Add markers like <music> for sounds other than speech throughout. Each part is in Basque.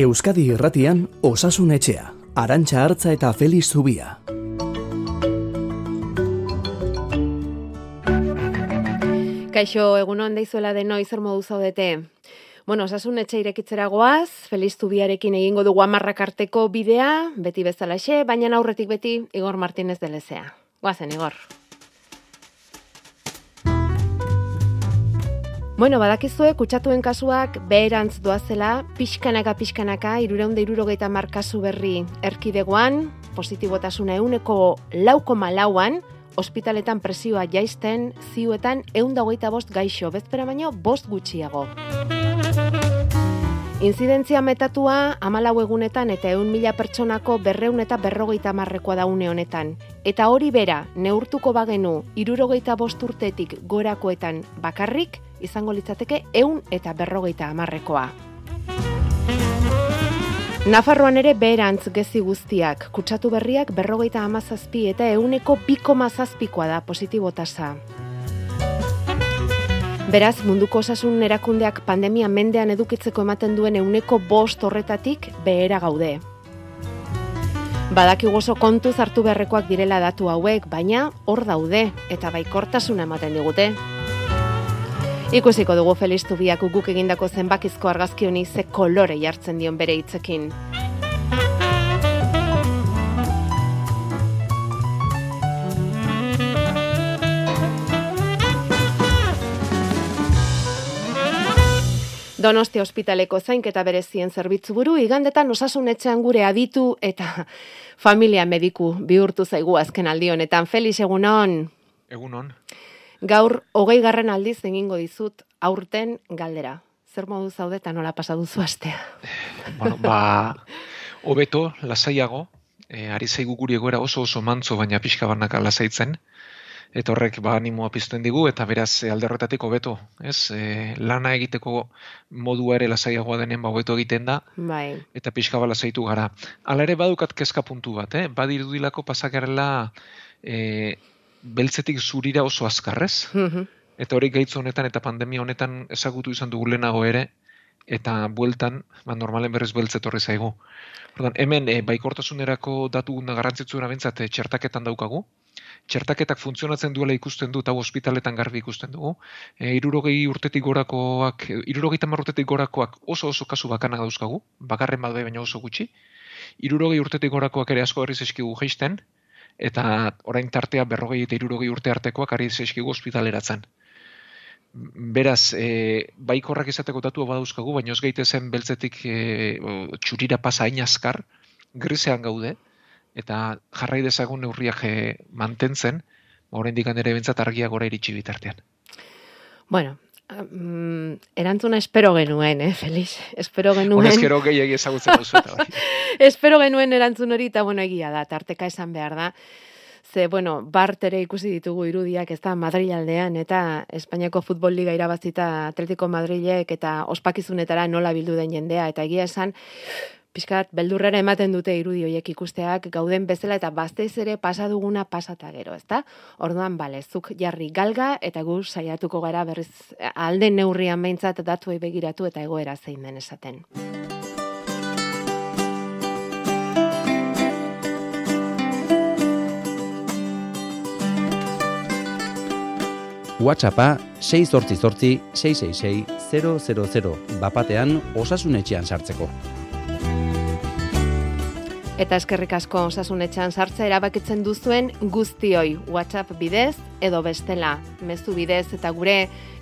Euskadi Irratian Osasun Etxea, Arantxa Hartza eta Feliz Zubia. Kaixo, egunon deizuela de noiz zer modu zaudete. Bueno, osasun etxe irekitzera goaz, Feliz Zubiarekin egingo dugu amarrak arteko bidea, beti bezalaxe, baina aurretik beti Igor Martínez de Lezea. Goazen, Igor. Bueno, badakizue, kutsatuen kasuak beherantz doazela, pixkanaka pixkanaka, irureunde irurogeita markazu berri erkidegoan, positibotasuna euneko lauko malauan, ospitaletan presioa jaisten, ziuetan eunda hogeita bost gaixo, bezpera baino bost gutxiago. Inzidentzia metatua amalau egunetan eta eun mila pertsonako berreun eta berrogeita marrekoa da une honetan. Eta hori bera, neurtuko bagenu, irurogeita bost urtetik gorakoetan bakarrik, izango litzateke eun eta berrogeita amarrekoa. Nafarroan ere beherantz gezi guztiak, kutsatu berriak berrogeita amazazpi eta euneko biko mazazpikoa da positibotasa. Beraz, munduko osasun erakundeak pandemia mendean edukitzeko ematen duen euneko bost horretatik behera gaude. Badaki oso kontuz hartu beharrekoak direla datu hauek, baina hor daude eta baikortasuna ematen digute. Ikusiko dugu Feliz Tubiak guk egindako zenbakizko argazki honi ze kolore jartzen dion bere hitzekin. Donosti ospitaleko zainketa berezien zerbitzu buru, igandetan osasun etxean gure aditu eta familia mediku bihurtu zaigu azken aldi honetan. Felix, egunon? Egunon. Gaur, hogei garren aldiz egingo dizut aurten galdera. Zer modu zaude eta nola pasa duzu astea? Bueno, ba, hobeto, lasaiago, e, ari zaigu guri egoera oso oso mantzo, baina pixka barnaka lasaitzen, eta horrek ba animoa pizten digu eta beraz e, alde horretatik hobeto, ez? E, lana egiteko modua ere lasaiagoa denen ba hobeto egiten da. Bai. Eta pixka ba lasaitu gara. Hala ere badukat kezka puntu bat, eh? Badirudilako pasakarela eh beltzetik zurira oso azkarrez. Mhm. Eta hori gaitz honetan eta pandemia honetan ezagutu izan dugu lehenago ere, eta bueltan, ba, normalen berriz beltzet horri zaigu. Ordan, hemen, e, baikortasunerako datu garrantzitsuena bentsat, e, txertaketan daukagu. Txertaketak funtzionatzen duela ikusten du, eta hospitaletan garbi ikusten dugu. E, irurogei urtetik gorakoak, irurogei tamar urtetik gorakoak oso oso kasu bakana dauzkagu, bakarren bat bai baina oso gutxi. Irurogei urtetik gorakoak ere asko herriz eskigu geisten, eta orain tartea berrogei eta irurogei urte artekoak ari eskigu ospitaleratzen. Beraz, e, baikorrak izateko datua badauzkagu, baina ez gaitezen beltzetik e, txurira pasa hain azkar, grisean gaude, eta jarrai dezagun neurriak e, mantentzen, ba, orain dikan ere bentsat argia gora iritsi bitartean. Bueno, mm, erantzuna espero genuen, eh, Felix? Espero genuen... Honezkero gehiagi ezagutzen duzu <laughs> eta bai. espero genuen erantzun hori, eta bueno, egia da, tarteka esan behar da. Ze, bueno, bart ere ikusi ditugu irudiak, ez da, Madrid aldean, eta Espainiako Futbol Liga irabazita Atletico Madrilek, eta ospakizunetara nola bildu den jendea, eta egia esan, pixkat, beldurrera ematen dute irudi horiek ikusteak, gauden bezala, eta baztez ere pasa duguna pasata gero, ezta? Orduan, bale, zuk jarri galga, eta gu saiatuko gara berriz alde neurrian behintzat datuei begiratu eta egoera zein den esaten. WhatsAppa 688 666 000 bapatean osasunetxean sartzeko. Eta eskerrik asko osasunetxean sartza erabakitzen duzuen guztioi. WhatsApp bidez edo bestela, mezu bidez eta gure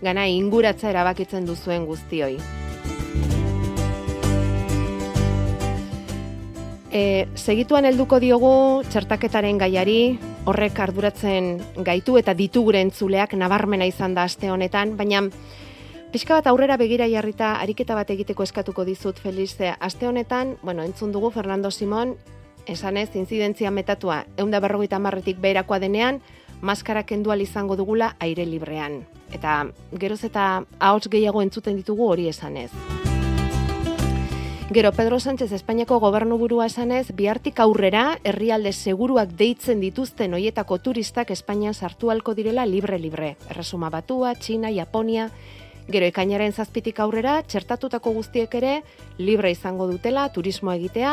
gana inguratza erabakitzen duzuen guztioi. E, segituan helduko diogu txertaketaren gaiari, horrek arduratzen gaitu eta ditu gure entzuleak nabarmena izan da aste honetan, baina pixka bat aurrera begira jarrita ariketa bat egiteko eskatuko dizut Feliz, aste honetan, bueno, entzun dugu Fernando Simon, esanez, inzidentzia metatua eunda berrogeita marretik beherakoa denean, maskara kendual izango dugula aire librean. Eta geroz eta ahots gehiago entzuten ditugu hori esanez. Gero Pedro Sánchez Espainiako gobernuburua esanez, bihartik aurrera herrialde seguruak deitzen dituzten hoietako turistak Espainian sartu halko direla libre-libre. Erresuma Batua, Txina, Japonia, Gero ekainaren zazpitik aurrera, txertatutako guztiek ere, libre izango dutela, turismo egitea,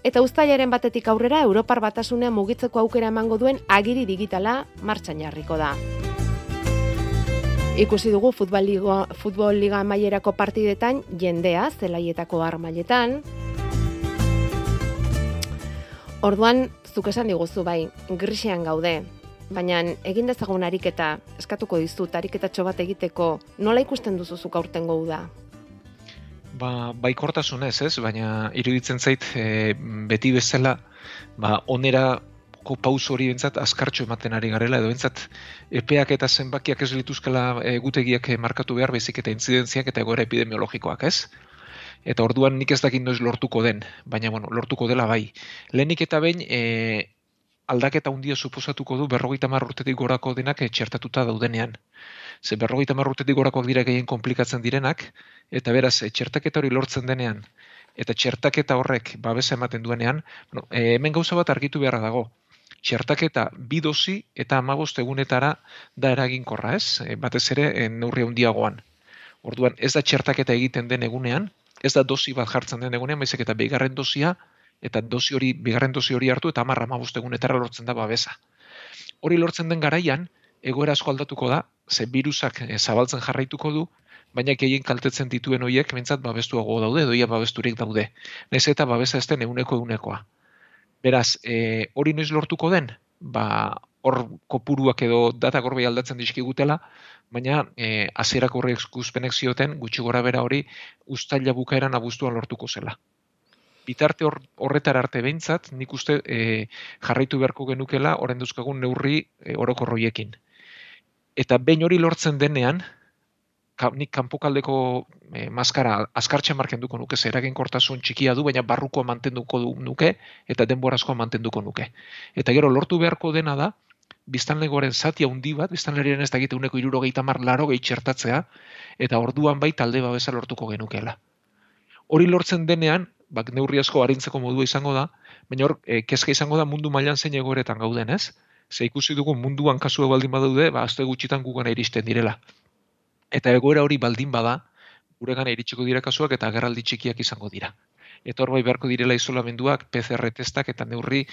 eta uztailaren batetik aurrera, Europar batasunean mugitzeko aukera emango duen agiri digitala martxan jarriko da. Ikusi dugu futbol liga, futbol liga mailerako partidetan jendea zelaietako har mailetan. Orduan zuk esan diguzu bai, grisean gaude. Baina egin dezagun ariketa, eskatuko dizut ariketatxo bat egiteko, nola ikusten duzu zuk aurten da? Ba, baikortasunez, ez, baina iruditzen zait e, beti bezala, ba, onera ko pauso hori bentsat askartxo ematen ari garela edo bentsat epeak eta zenbakiak ez lituzkela e, gutegiak markatu behar bezik eta intzidentziak eta egoera epidemiologikoak, ez? Eta orduan nik ez dakit noiz lortuko den, baina bueno, lortuko dela bai. Lehenik eta behin e, aldaketa handia suposatuko du berrogeita urtetik gorako denak txertatuta daudenean. Ze berrogeita urtetik gorakoak dira gehien komplikatzen direnak, eta beraz, e, txertaketa hori lortzen denean, eta txertaketa horrek babesa ematen duenean, bueno, e, hemen gauza bat argitu beharra dago txertaketa bi dozi eta amabost egunetara da eraginkorra ez, e, batez ere neurri handiagoan. Orduan ez da txertaketa egiten den egunean, ez da dozi bat jartzen den egunean, baizik eta bigarren dozia, eta dozi hori, bigarren dozi hori hartu eta amarra amabost egunetara lortzen da babesa. Hori lortzen den garaian, egoera asko aldatuko da, ze virusak e, zabaltzen jarraituko du, baina gehien kaltetzen dituen horiek, mentzat babestuago daude, doia babesturik daude. Nez eta babesa ez den eguneko egunekoa. Beraz, e, hori noiz lortuko den, ba, hor kopuruak edo data gorbe aldatzen dizkigutela, baina e, azierak horrek zioten, gutxi gora bera hori, ustaila bukaeran abuztuan lortuko zela. Bitarte hor, horretar arte behintzat, nik uste e, jarraitu beharko genukela, horren duzkagun neurri e, orokorroiekin. Eta behin hori lortzen denean, ka, nik kanpokaldeko e, maskara askartxe markenduko nuke, zer kortasun txikia du, baina barruko mantenduko du nuke, eta denborazkoa mantenduko nuke. Eta gero, lortu beharko dena da, biztanlegoaren zati handi bat, biztanlerien ez dakite uneko iruro gehi tamar laro gehi eta orduan bai talde babesa lortuko genukela. Hori lortzen denean, bak neurri asko harintzeko modua izango da, baina hor, e, kezka izango da mundu mailan zein egoeretan gauden, ez? Ze ikusi dugu munduan kasu baldin badaude, ba, azte gutxitan gugana iristen direla eta egoera hori baldin bada, guregan iritsiko dira kasuak eta agerraldi txikiak izango dira. Eta hor bai beharko direla isolamenduak, PCR testak eta neurri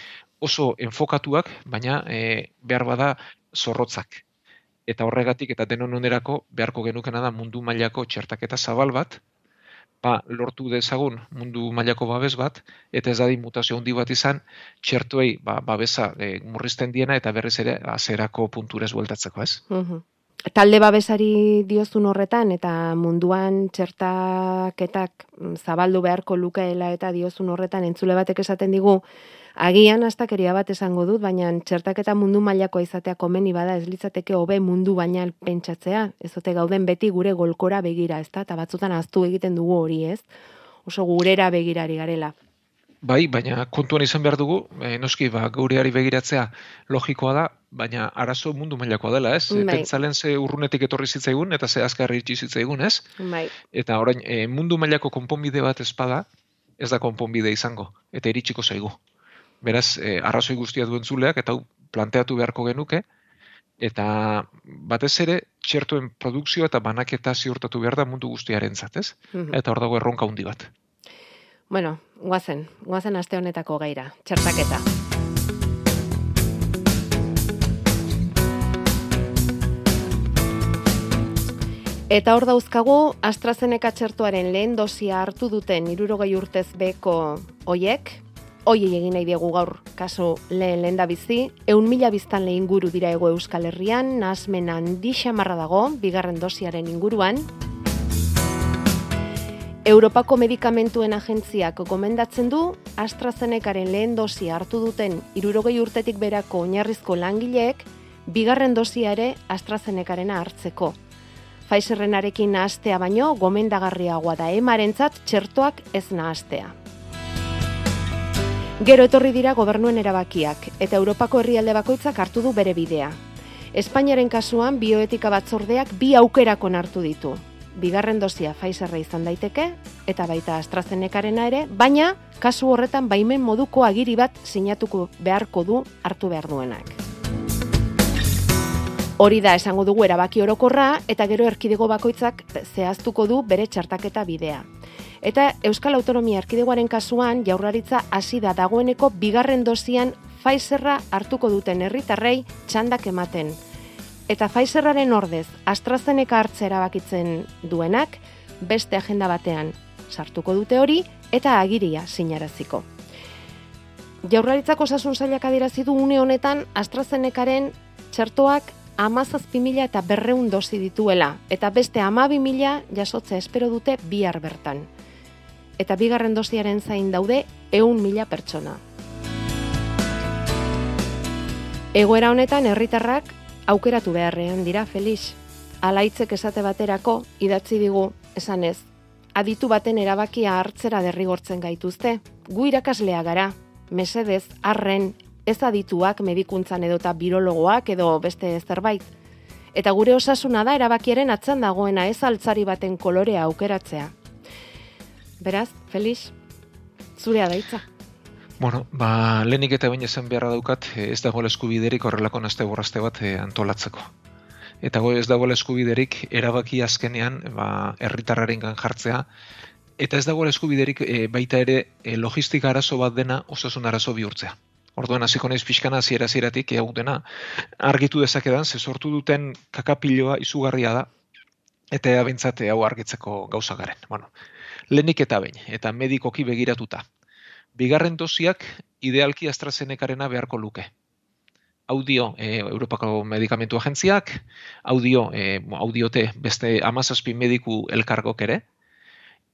oso enfokatuak, baina e, behar bada zorrotzak. Eta horregatik eta denon onerako beharko genukena da mundu mailako txertaketa zabal bat, ba, lortu dezagun mundu mailako babes bat, eta ez dadi mutazio handi bat izan, txertuei ba, babesa e, murrizten diena eta berriz ere azerako punturez bueltatzeko, ez? Mm talde babesari diozun horretan eta munduan txertaketak mm, zabaldu beharko lukeela eta diozun horretan entzule batek esaten digu agian astakeria bat esango dut baina txertaketa mundu mailako izatea komeni bada ez litzateke hobe mundu baina pentsatzea ezote gauden beti gure golkora begira ezta? Ta batzutan aztu egiten dugu hori ez? Oso gurera begirari garela Bai, baina kontuan izan behar dugu, e, noski, ba, gaureari begiratzea logikoa da, baina arazo mundu mailakoa dela, ez? Bai. Pentsalen ze urrunetik etorri zitzaigun, eta ze azkarri itxi zitzaigun, ez? Bai. Eta orain, e, mundu mailako konponbide bat espada, ez da konponbide izango, eta iritsiko zaigu. Beraz, e, arrazoi guztia duen zuleak, eta planteatu beharko genuke, eta batez ere, txertuen produkzio eta banaketa ziurtatu behar da mundu guztiaren zatez, mm eta hor dago erronka handi bat. Bueno, guazen, guazen aste honetako gaira, txertaketa. Eta hor dauzkagu, AstraZeneca txertuaren lehen dosia hartu duten irurogei urtez beko oiek, oie egin nahi diegu gaur kasu lehen lehen da bizi, eun mila biztan lehen inguru dira ego euskal herrian, nasmen handi xamarra dago, bigarren dosiaren inguruan, Europako medikamentuen agentziak gomendatzen du AstraZenecaren lehen dosia hartu duten irurogei urtetik berako oinarrizko langileek bigarren dosia ere AstraZenecarena hartzeko. Pfizerrenarekin nahastea baino gomendagarriagoa da emarentzat txertoak ez nahastea. Gero etorri dira gobernuen erabakiak eta Europako herrialde bakoitzak hartu du bere bidea. Espainiaren kasuan bioetika batzordeak bi aukerako hartu ditu bigarren dosia Pfizerra izan daiteke eta baita AstraZenecarena ere, baina kasu horretan baimen moduko agiri bat sinatuko beharko du hartu behar duenak. Hori da esango dugu erabaki orokorra eta gero erkidego bakoitzak zehaztuko du bere txartaketa bidea. Eta Euskal Autonomia Erkidegoaren kasuan jaurlaritza hasi da dagoeneko bigarren dosian Pfizerra hartuko duten herritarrei txandak ematen. Eta Pfizerraren ordez AstraZeneca hartzera erabakitzen duenak beste agenda batean sartuko dute hori eta agiria sinaraziko. Jaurlaritzako osasun sailak adierazi du une honetan AstraZenecaren txertoak amazazpi mila eta berreun dosi dituela, eta beste amabi mila jasotzea espero dute bihar bertan. Eta bigarren dosiaren zain daude eun mila pertsona. Egoera honetan herritarrak aukeratu beharrean dira Felix. Alaitzek esate baterako idatzi digu esanez. Aditu baten erabakia hartzera derrigortzen gaituzte. Gu irakaslea gara. Mesedez, arren, ez adituak medikuntzan edota birologoak edo beste zerbait. Eta gure osasuna da erabakiaren atzan dagoena ez altzari baten kolorea aukeratzea. Beraz, Felix, zurea daitza. Bueno, ba, lehenik eta baina esan beharra daukat, eh, ez dago eskubiderik horrelako nazte borrazte bat eh, antolatzeko. Eta go ez dago eskubiderik erabaki azkenean ba, erritarraren jartzea, eta ez dago eskubiderik e, baita ere logistika arazo bat dena osasun arazo bihurtzea. Orduan hasiko naiz pixkana hasiera hasieratik hau dena argitu dezakedan ze sortu duten kakapiloa izugarria da eta ea hau argitzeko gauza garen. Bueno, lehenik eta behin, eta medikoki begiratuta bigarren dosiak idealki AstraZenecarena beharko luke. Audio e, Europako Medikamentu Agentziak, audio e, audiote beste 17 mediku elkargok ere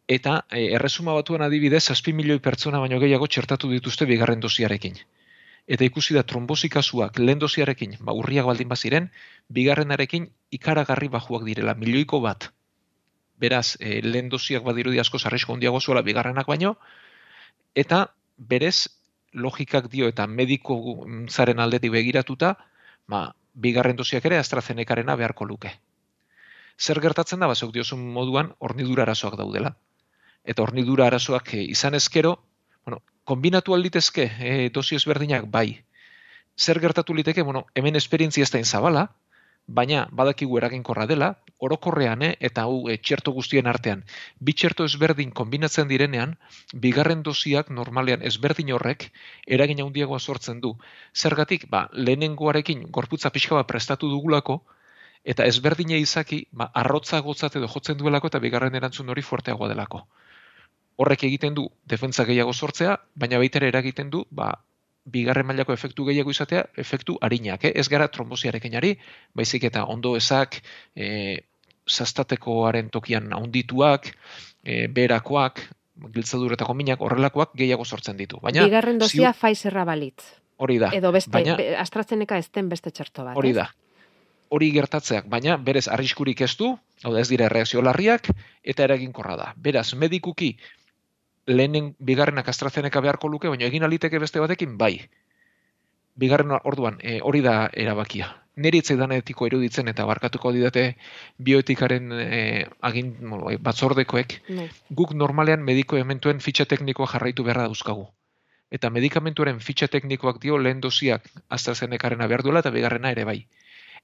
eta e, erresuma batuen adibidez 7 milioi pertsona baino gehiago txertatu dituzte bigarren dosiarekin. Eta ikusi da trombosi kasuak lehen dosiarekin, ba urriak baldin baziren, bigarrenarekin ikaragarri bajuak direla, milioiko bat. Beraz, e, lehen dosiak badirudi asko zarrizko hondiago zuela bigarrenak baino, eta berez logikak dio eta mediko zaren aldetik begiratuta, ba, bigarren dosiak ere AstraZenecarena beharko luke. Zer gertatzen da, basok diozun moduan, ornidura arazoak daudela. Eta ornidura arazoak eh, izan ezkero, bueno, kombinatu alditezke e, dosi ezberdinak bai. Zer gertatu liteke, bueno, hemen esperientzia ez da inzabala, baina badakigu eraginkorra dela, orokorrean eh, eta hau e, txerto guztien artean, bi txerto ezberdin kombinatzen direnean, bigarren dosiak normalean ezberdin horrek eragin handiagoa sortzen du. Zergatik, ba, lehenengoarekin gorputza pixka bat prestatu dugulako, eta ezberdine izaki, ba, arrotza gotzat edo jotzen duelako eta bigarren erantzun hori fuerteagoa delako. Horrek egiten du defentsa gehiago sortzea, baina baita ere eragiten du, ba, bigarren mailako efektu gehiago izatea, efektu harinak, eh? ez gara trombosiarekin ari, baizik eta ondo ezak, e, zastatekoaren tokian haundituak, e, berakoak, giltzaduretako minak, horrelakoak gehiago sortzen ditu. Baina, bigarren dozia ziu... Pfizerra balitz. Hori da. Edo beste, baina, be, AstraZeneca ez den beste txerto bat. Hori da. Hori gertatzeak, baina berez arriskurik ez du, hau da ez dira reakzio larriak, eta eraginkorra da. Beraz, medikuki lehenen bigarrenak AstraZeneca beharko luke, baina egin aliteke beste batekin, bai. Bigarren orduan, e, hori da erabakia. Neri etzai etiko eruditzen eta barkatuko didate bioetikaren e, agin bai, batzordekoek, bai. guk normalean mediko ementuen fitxa teknikoa jarraitu beharra dauzkagu. Eta medikamentuaren fitxa teknikoak dio lehen dosiak AstraZenecaren behar duela eta bigarrena ere bai.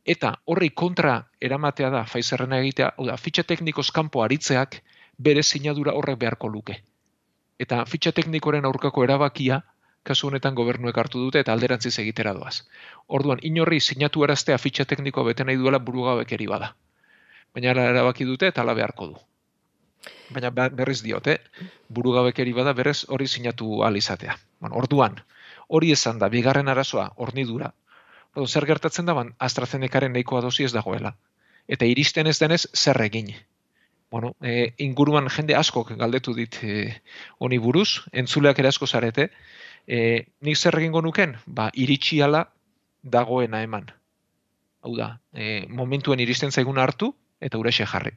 Eta horri kontra eramatea da, Pfizerrena egitea, da, fitxa teknikoz kanpo aritzeak bere sinadura horrek beharko luke eta fitxa teknikoren aurkako erabakia kasu honetan gobernuek hartu dute eta alderantziz egitera doaz. Orduan, inorri sinatu eraztea fitxa teknikoa bete nahi duela burugabekeri bada. Baina erabaki dute eta ala beharko du. Baina berriz diote, burugabekeri bada berrez hori sinatu alizatea. Bueno, orduan, hori esan da, bigarren arazoa, ornidura. Orduan, zer gertatzen da, ban, AstraZenecaren nahikoa dosi ez dagoela. Eta iristen ez denez, zer egin bueno, e, inguruan jende askok galdetu dit e, honi buruz, entzuleak ere asko zarete, e, nik zer egingo nuken, ba, iritsi ala dagoena eman. Hau da, e, momentuen iristen zaigun hartu, eta urexe jarri.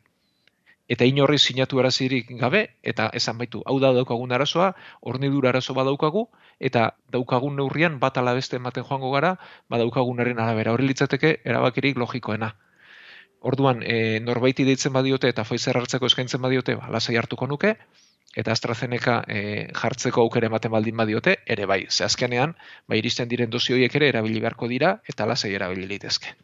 Eta inorri sinatu arazirik gabe, eta esan baitu, hau da daukagun arazoa, ornidur arazo badaukagu, eta daukagun neurrian bat alabeste ematen joango gara, badaukagunaren arabera. Horri litzateke, erabakirik logikoena. Orduan, e, norbaiti deitzen badiote eta Pfizer hartzeko eskaintzen badiote, ba, lasai hartuko nuke, eta AstraZeneca e, jartzeko aukere ematen baldin badiote, ere bai, ze azkenean, ba, iristen diren dozi horiek ere erabili beharko dira, eta lasai erabili litezke.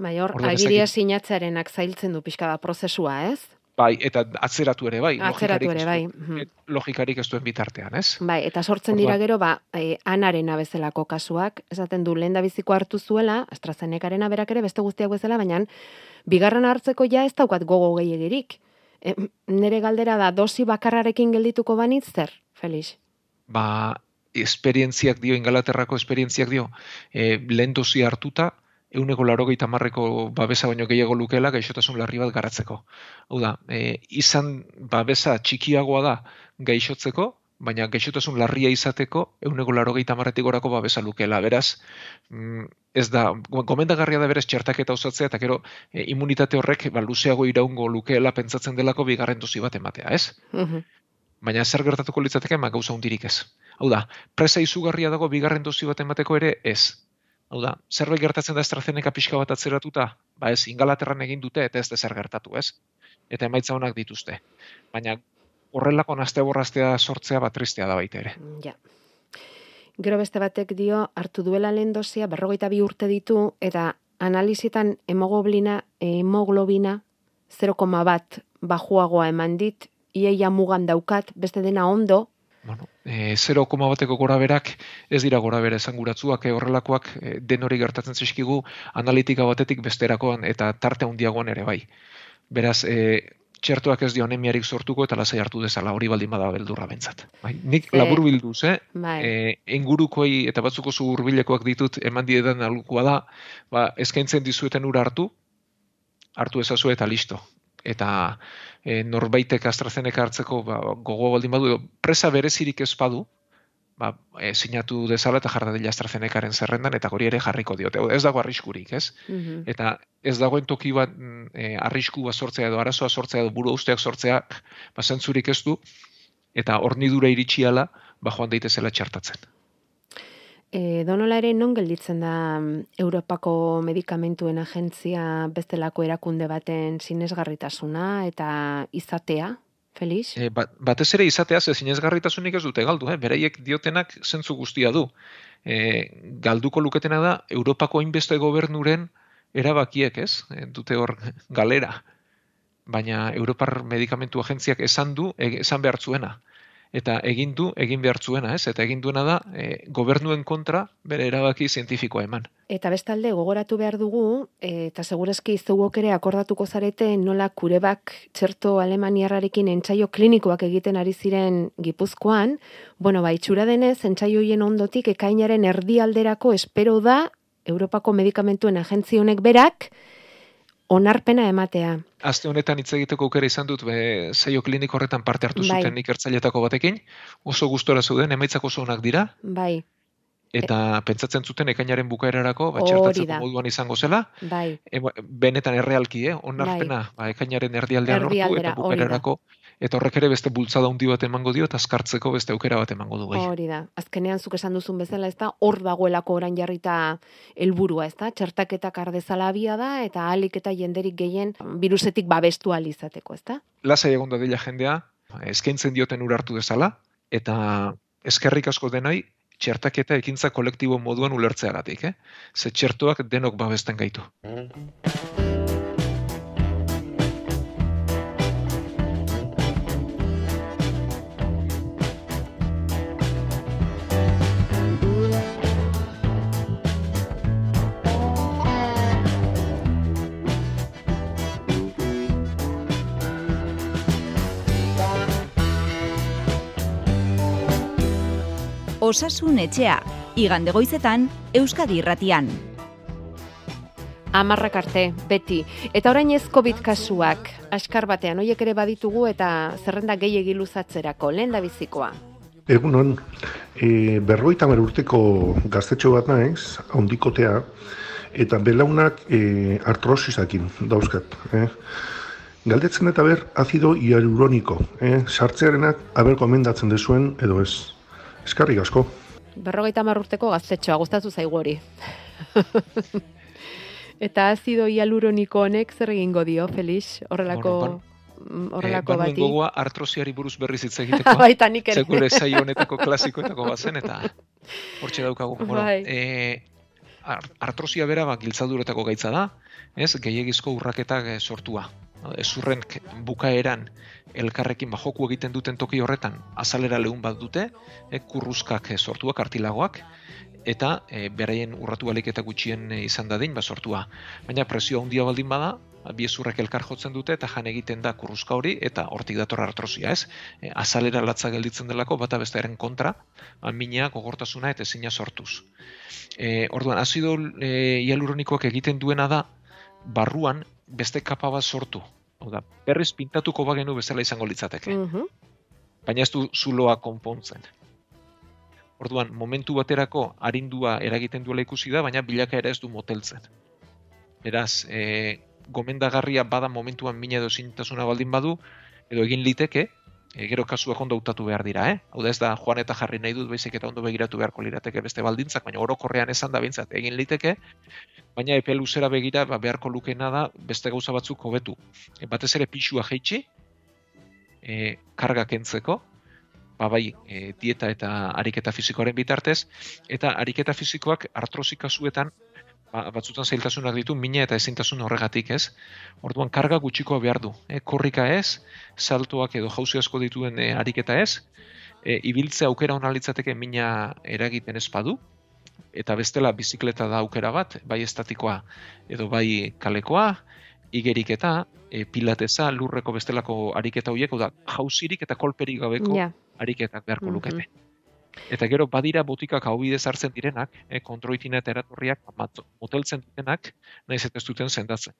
Bai, hor, agiria sinatzearenak zailtzen du pixka bat prozesua, ez? Bai, eta atzeratu ere bai. Atzeratu ere bai. Logikarik ez duen bitartean, ez? Bai, eta sortzen dira gero, ba, e, anarena bezalako kasuak, esaten du lehen biziko hartu zuela, AstraZenecarena berak ere beste guztiak bezala, baina bigarren hartzeko ja ez daukat gogo gehiagirik. E, nere galdera da, dosi bakarrarekin geldituko banitz zer, Felix? ba, esperientziak dio, Ingalaterrako esperientziak dio, e, lehen dosi hartuta, euneko larogeita marreko babesa baino gehiago lukela gaixotasun larri bat garatzeko. Hau da, e, izan babesa txikiagoa da gaixotzeko, baina gaixotasun larria izateko euneko larogeita marretik gorako babesa lukela. Beraz, mm, ez da, gomendagarria da beraz txertaketa osatzea, eta gero e, immunitate horrek ba, luzeago iraungo lukeela pentsatzen delako bigarren dosi bat ematea, ez? Mhm. baina zer gertatuko litzateke ma gauza hundirik ez. Hau da, presa izugarria dago bigarren dosi bat emateko ere ez. Hau da, zerbait gertatzen da AstraZeneca pixka bat atzeratuta, ba ez, ingalaterran egin dute eta ez da zer gertatu, ez? Eta emaitza honak dituzte. Baina horrelako naste borraztea sortzea bat tristea da baita ere. Ja. Gero beste batek dio, hartu duela lehen dosia, berrogeita bi urte ditu, eta analizitan hemoglobina, hemoglobina 0,1 bat bajuagoa eman dit, iaia mugan daukat, beste dena ondo, Bueno, e, 0, bateko gora berak ez dira gora bere esanguratsuak, e, horrelakoak e, denori gertatzen zizkigu analitika batetik besterakoan eta tarte handiagoan ere bai. Beraz, e, txertoak ez dio anemiarik sortuko eta lasai hartu dezala hori baldin bada beldurra bentzat. Bai, nik labur bilduz, eh? bai. E, eta batzuk oso hurbilekoak ditut eman diedan alukua da, ba, eskaintzen dizueten ura hartu, hartu ezazu eta listo. Eta e, norbaitek AstraZeneca hartzeko ba, gogo baldin badu, presa berezirik ez badu, ba, e, sinatu dezala eta jarra dela AstraZenecaren zerrendan, eta hori ere jarriko diote. Ez dago arriskurik, ez? Mhm. Eta ez dagoen toki bat mm, e, arrisku bat sortzea edo arazoa sortzea edo buru usteak sortzea ba, zentzurik ez du, eta hornidura iritsiala ba, joan daitezela txartatzen. E, donola ere non gelditzen da mm, Europako medikamentuen agentzia bestelako erakunde baten sinesgarritasuna eta izatea, Felix? E, bat, batez ere izatea ze sinesgarritasunik ez dute galdu, eh? beraiek diotenak zentzu guztia du. E, galduko luketena da Europako hainbeste gobernuren erabakiek, ez? E, dute hor galera. Baina Europar Medikamentu Agentziak esan du, esan behar zuena. Eta egin du, egin behar zuena, ez? Eta egin duena da, e, gobernuen kontra bere erabaki zientifikoa eman. Eta bestalde gogoratu behar dugu, e, eta segurazki zuok ere akordatuko zarete nola kurebak txerto alemaniarrarekin entsaio klinikoak egiten ari ziren Gipuzkoan, bueno, ba, itxura denez, entsaioien ondotik ekainaren erdialderako espero da Europako medikamentuen agentzi honek berak onarpena ematea. Aste honetan hitz egiteko aukera izan dut be, saio kliniko horretan parte hartu Bai. zuten ikertzailetako batekin, oso gustora zeuden, emaitzak oso onak dira, Bai, eta pentsatzen zuten ekainaren bukaerarako, ba, txertatzeko moduan izango zela, bai. e, benetan errealki, eh? onarpena, ba, ekainaren erdialdean lortu, Erdialdera, eta hori da. Eta horrek ere beste bultzada handi bat emango dio, eta azkartzeko beste aukera bat emango du bai. Hori da. Azkenean zuk esan duzun bezala, ez da, hor dagoelako orain jarrita helburua, ez da? Txertaketak ardezala abia da, eta alik eta jenderik gehien virusetik babestu izateko, ez da? Lasai egon dadila jendea, eskaintzen dioten ura hartu dezala, eta eskerrik asko denoi, txertaketa ekintza kolektibo moduan ulertzeagatik, eh? Ze txertoak denok babesten gaitu. Osasun etxea, igande goizetan, Euskadi irratian. Amarrak arte, beti. Eta orain ez COVID kasuak, askar batean, hoiek ere baditugu eta zerrenda gehiegi luzatzerako, lehen da bizikoa. Egunon, e, berroita urteko gaztetxo bat naiz, handikotea, eta belaunak e, artrosisakin dauzkat. Eh? Galdetzen eta ber, azido hialuroniko, eh? sartzearenak aber komendatzen dezuen edo ez. Eskarrik asko. Berrogeita hamar urteko gaztetxoa, gustatu zaigu hori. <laughs> eta azido hialuroniko honek zer egingo dio, Felix? Horrelako, mm, horrelako eh, bati. gogoa artrosiari buruz berriz hitz <laughs> egiteko. Baita nik ere. Segure saio honetako klasikoetako bazen eta hortxe daukagu. Bueno, Bai. e, artrosia bera ba, giltzaduretako gaitza da, ez, gehiagizko urraketak e, sortua. Ezurren bukaeran elkarrekin bajoku egiten duten toki horretan azalera lehun bat dute, e, kurruzkak e, sortuak, artilagoak, eta e, beraien urratu alik eta gutxien e, izan dadin, ba, sortua. Baina presio handia baldin bada, bi ezurrek elkar jotzen dute eta jan egiten da kurruzka hori eta hortik dator artrosia, ez? E, azalera latza gelditzen delako bata bestearen kontra, ba, mina gogortasuna eta ezina sortuz. E, orduan, azido e, egiten duena da, barruan beste kapa bat sortu. Oda, berriz pintatuko bagenu bezala izango litzateke. Mhm. Baina ez du zuloa konpontzen. Orduan, momentu baterako arindua eragiten duela ikusi da, baina bilaka ere ez du moteltzen. Beraz, e, gomendagarria bada momentuan mina edo zintasuna baldin badu, edo egin liteke, e, gero kasuak ondo utatu behar dira, eh? Hau da ez da, joan eta jarri nahi dut, baizik eta ondo begiratu beharko lirateke beste baldintzak, baina orokorrean esan da bintzat egin liteke, baina epe luzera begira ba, beharko lukena da beste gauza batzuk hobetu. E, batez ere pixua jeitsi, e, karga kentzeko, ba bai, e, dieta eta ariketa fizikoaren bitartez, eta ariketa fizikoak artrosi kasuetan ba, batzutan zailtasunak ditu mina eta ezintasun horregatik, ez? Orduan karga gutxikoa behar du, e, korrika ez, saltoak edo jauzi asko dituen e, ariketa ez, e, ibiltzea aukera hona litzateke mina eragiten ez badu, eta bestela bizikleta da aukera bat, bai estatikoa edo bai kalekoa, igeriketa, e, pilateza, lurreko bestelako ariketa horiek, da jauzirik eta kolperik gabeko Ja. ariketak beharko Mhm. lukete. Eta gero badira botikak hau bidez hartzen direnak, e, kontroitina eta eratorriak mat- moteltzen direnak, nahiz eta ez duten sendatzen.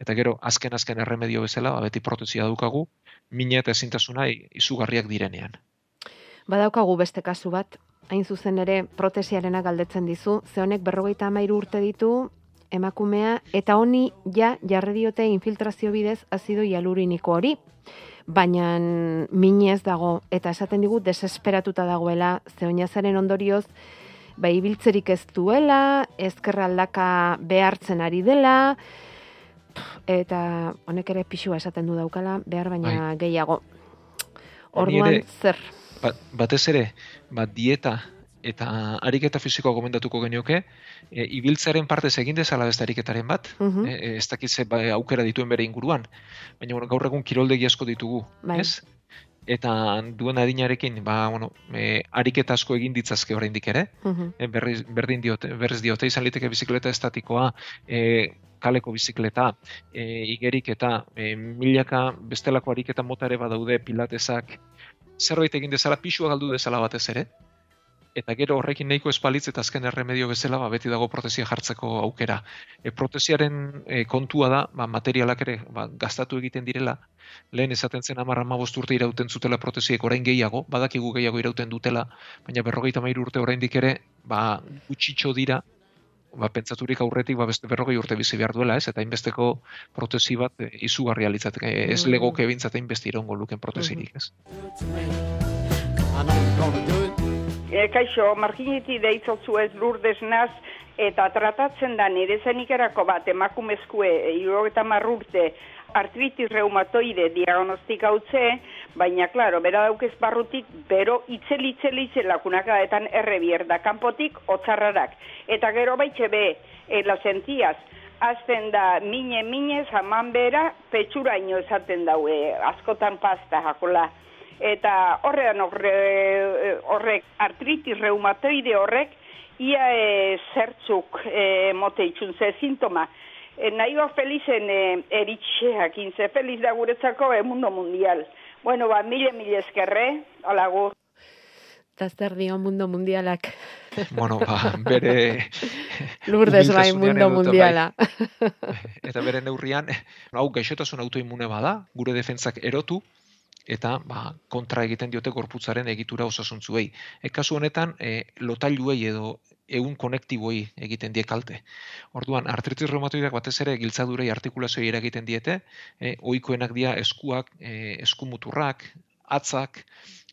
Eta gero azken-azken erremedio bezala, ba, beti protezia dukagu, mina eta ezintasuna izugarriak direnean. Badaukagu beste kasu bat, hain zuzen ere protesiarena galdetzen dizu, ze honek berrogeita amairu urte ditu emakumea, eta honi ja jarri diote infiltrazio bidez azido hialuriniko hori. Baina minez dago, eta esaten digu desesperatuta dagoela, ze oinazaren ondorioz, ba, ibiltzerik ez duela, ezkerra aldaka behartzen ari dela, eta honek ere pixua esaten du daukala, behar baina gehiago. Honi Orduan, zer? Ba, batez ere, ba, dieta eta ariketa fisikoa gomendatuko genioke, e, ibiltzaren partez egin dezala beste ariketaren bat, Mhm. e, ez dakit ze ba, aukera dituen bere inguruan, baina bueno, gaur egun kiroldegi asko ditugu, Bai. ez? Eta duen adinarekin, ba, bueno, e, ariketa asko egin ditzazke oraindik ere, Mhm. e, berriz, berdin diote, berriz diote, izan liteke bizikleta estatikoa, e, kaleko bizikleta, e, igerik eta e, milaka bestelako ariketa mota ere badaude pilatesak, zerbait egin dezala, pixua galdu dezala batez ere, eta gero horrekin nahiko espalitz eta azken erremedio bezala ba, beti dago protesia jartzeko aukera. E, protesiaren e, kontua da, ba, materialak ere ba, gastatu egiten direla, lehen esaten zen amarra amabost urte irauten zutela protesiek orain gehiago, badakigu gehiago irauten dutela, baina berrogeita mairu urte oraindik ere, ba, gutxitxo dira, ba, pentsaturik aurretik ba, beste berrogei urte bizi behar duela, ez? Eta hainbesteko protesi bat e, izugarria litzateke, ez Mm. legoke bintzat hainbeste irongo luken protesirik, ez? E, kaixo, marginiti deitzotzu ez lurdez naz, eta tratatzen da nire zenikerako bat emakumezkue irogeta marrurte artritis reumatoide diagnostik hautze, baina, klaro, bera daukez barrutik, bero itzeli itzeli itzelakunakaetan errebier da kanpotik otzarrarak. Eta gero baitxe be, e, la sentiaz, azten da mine mine zaman bera petxuraino esaten daue, askotan pasta jakola eta horrean horre, horrek artritis reumatoide horrek ia e, zertzuk e, mote itxun ze sintoma. E, nahi hor felizen e, eritxeak inze, feliz da guretzako e, mundo mundial. Bueno, ba, mile, mile eskerre, alagur. Eta zer dio mundo mundialak. bueno, ba, bere... <laughs> Lourdes bai, mundo mundiala. eta bere neurrian, hau gaixotasun autoimune bada, gure defentsak erotu, eta ba, kontra egiten diote gorputzaren egitura osasuntzuei. E, kasu honetan, e, lotailuei edo egun konektiboei egiten die kalte. Orduan, artritis reumatoideak batez ere giltzadurei artikulazioei eragiten diete, e, ohikoenak dira eskuak, e, eskumuturrak, atzak,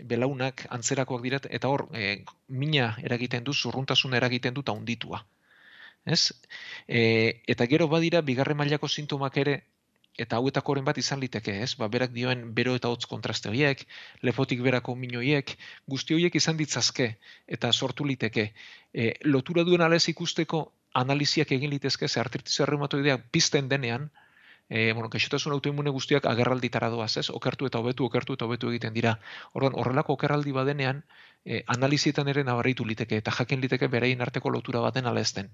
belaunak, antzerakoak dira, eta hor, e, mina eragiten du, zurruntasun eragiten du, eta unditua. Ez? E, eta gero badira, bigarren mailako sintomak ere, eta hauetakoren bat izan liteke, ez? Ba, berak dioen bero eta hotz kontraste horiek, lepotik berako min horiek, guzti horiek izan ditzazke eta sortu liteke. E, lotura duen alez ikusteko analiziak egin litezke, ze artritis reumatoideak pizten denean, e, bueno, gaixotasun autoimune guztiak agerralditara doaz, ez? Okertu eta hobetu, okertu eta hobetu egiten dira. Orduan, horrelako okerraldi badenean, e, analizietan ere nabarritu liteke, eta jakin liteke berein arteko lotura baten ala ezten.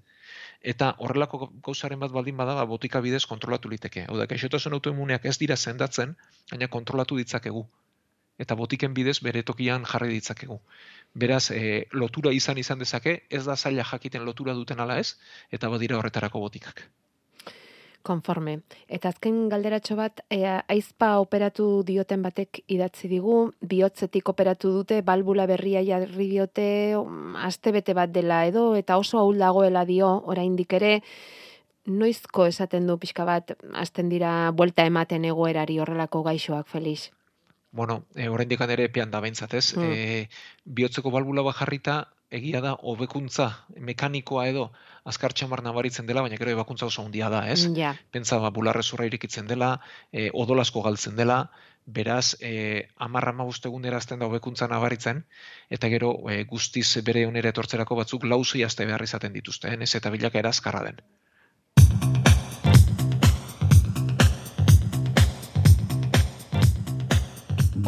Eta horrelako gauzaren bat baldin bada, ba, botika bidez kontrolatu liteke. Hau da, gaixotasun autoimuneak ez dira sendatzen, baina kontrolatu ditzakegu. Eta botiken bidez bere tokian jarri ditzakegu. Beraz, e, lotura izan izan dezake, ez da zaila jakiten lotura duten ala ez, eta badira horretarako botikak. Konforme. Eta azken galderatxo bat, e, aizpa operatu dioten batek idatzi digu, bihotzetik operatu dute, balbula berria jarri diote, um, aste bete bat dela edo, eta oso ahul dagoela dio, oraindik ere, noizko esaten du pixka bat, azten dira buelta ematen egoerari horrelako gaixoak, Felix? Bueno, e, oraindik ere epean da behintzat, ez? Mm. E, bihotzeko balbula bat jarrita, egia da hobekuntza mekanikoa edo azkar txamar nabaritzen dela, baina gero ebakuntza oso handia da, ez? Ja. Pentsa ba, bularrezurra irikitzen dela, e, odolasko galtzen dela, beraz, e, amarra mabustegun erazten da hobekuntza nabaritzen, eta gero e, guztiz bere onera etortzerako batzuk lauzei azte behar izaten dituzte, ez eta bilaka erazkarra den.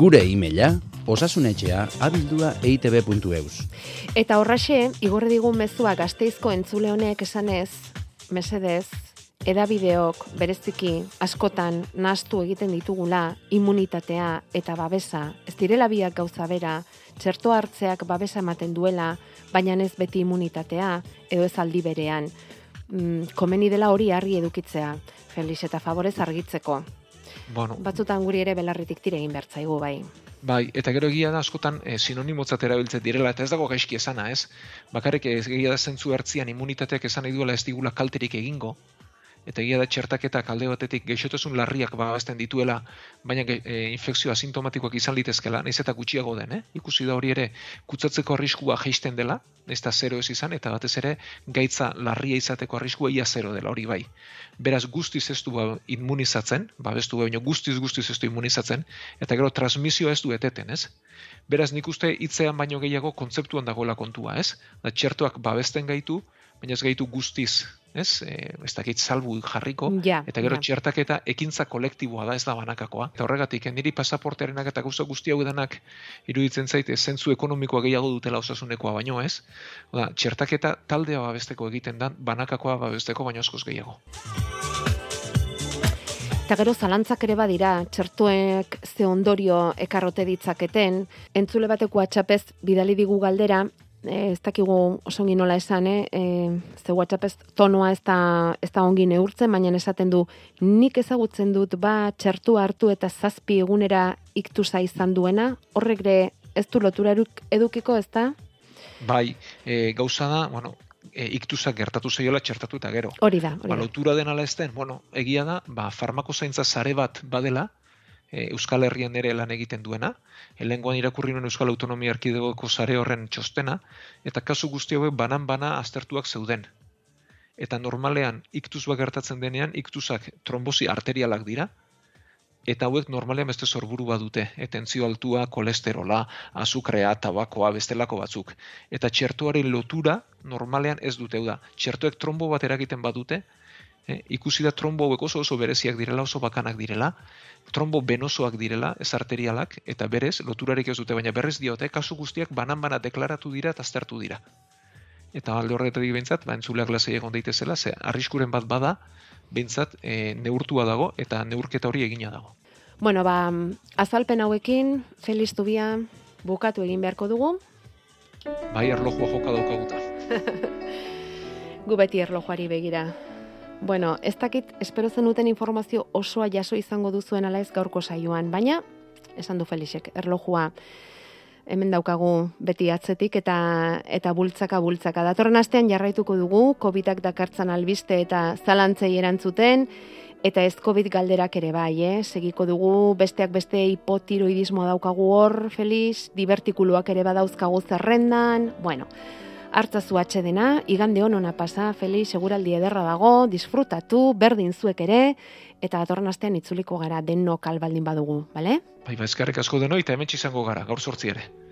Gure e-maila osasunetxea abildua eitb.eus. Eta horraxe, igorre digun mezua gazteizko entzule honek esanez, mesedez, edabideok bereziki askotan nastu egiten ditugula immunitatea eta babesa, ez direla biak gauza bera, txerto hartzeak babesa ematen duela, baina ez beti immunitatea edo ez aldi berean. Mm, komeni dela hori harri edukitzea, Felix eta favorez argitzeko. Bueno, Batzutan guri ere belarritik tire egin bertzaigu bai. Bai, eta gero egia da askotan e, sinonimotzat erabiltzen direla, eta ez dago gaizki esana, ez? Bakarrik ez egia da zentzu hartzian immunitateak esan nahi duela ez digula kalterik egingo, eta egia da txertaketak alde batetik geixotasun larriak babazten dituela, baina e, infekzio asintomatikoak izan litezkela, naiz eta gutxiago den, eh? Ikusi da hori ere kutsatzeko arriskua jaisten dela, naiz eta zero ez izan, eta batez ere gaitza larria izateko arriskua ia zero dela, hori bai. Beraz guztiz ez du ba, immunizatzen, babestu baina guztiz guztiz ez du immunizatzen, eta gero transmisio ez du eteten, ez? Beraz nik uste hitzean baino gehiago kontzeptuan dagoela kontua, ez? Da txertoak babesten gaitu, baina ez gaitu guztiz, ez? E, ez dakit salbu jarriko, Ja, eta gero ja. txertaketa ekintza kolektiboa da, ez da banakakoa. Eta horregatik, eh, niri pasaportearenak eta gauza guzti hau denak iruditzen zaite zentzu ekonomikoa gehiago dutela osasunekoa baino ez. Oda, txertaketa taldea babesteko egiten dan, banakakoa babesteko baino askoz gehiago. Eta gero zalantzak ere badira, txertuek ze ondorio ekarrote ditzaketen, entzule bateko atxapez bidali digu galdera, e, ez dakigu oso ongi nola esan, eh? E, ze WhatsAppez tonoa ez da, ez da ongi neurtzen, baina esaten du, nik ezagutzen dut ba txertu hartu eta zazpi egunera iktusa izan duena, horrek ere ez du loturaruk edukiko ez da? Bai, e, gauza da, bueno, e, iktusak gertatu zaiola txertatu eta gero. Hori da, hori Ba, da. lotura den ala ez den, bueno, egia da, ba, farmako zaintza sare bat badela, Euskal Herrian ere lan egiten duena, helengoan irakurri nuen Euskal Autonomia Erkidegoko sare horren txostena, eta kasu guzti hauek banan-bana aztertuak zeuden. Eta normalean, iktuz bat gertatzen denean, iktusak trombosi arterialak dira, eta hauek normalean beste sorburu badute, etentzio altua, kolesterola, azukrea, tabakoa, bestelako batzuk. Eta txertuaren lotura normalean ez dute, da, txertuek trombo bat eragiten badute, eh, ikusi da trombo hauek oso oso bereziak direla, oso bakanak direla, trombo benosoak direla, ez arterialak, eta berez, loturarik ez dute, baina berrez diote, kasu guztiak banan-bana deklaratu dira eta aztertu dira. Eta alde horretatik behintzat, ba, entzuleak lasei egon daitezela, ze arriskuren bat bada, behintzat e, neurtua dago eta neurketa hori egina dago. Bueno, ba, azalpen hauekin, Feliz Tubia bukatu egin beharko dugu, Bai, erlojua joka daukaguta. <laughs> gu beti erlojuari begira. Bueno, ez dakit, espero zenuten informazio osoa jaso izango duzuen ala ez gaurko saioan, baina, esan du Felixek, erlojua hemen daukagu beti atzetik eta eta bultzaka bultzaka. Datorren astean jarraituko dugu, COVIDak dakartzan albiste eta zalantzei erantzuten, eta ez COVID galderak ere bai, eh? Segiko dugu, besteak beste hipotiroidismoa daukagu hor, Felix, divertikuluak ere badauzkagu zerrendan, bueno, hartzazu dena, igande honona pasa, Felix, seguraldi ederra dago, disfrutatu, berdin zuek ere, eta datorren astean itzuliko gara denok albaldin badugu, bale? Bai, ba, eskerrik asko denoi, eta hemen izango gara, gaur sortzi ere.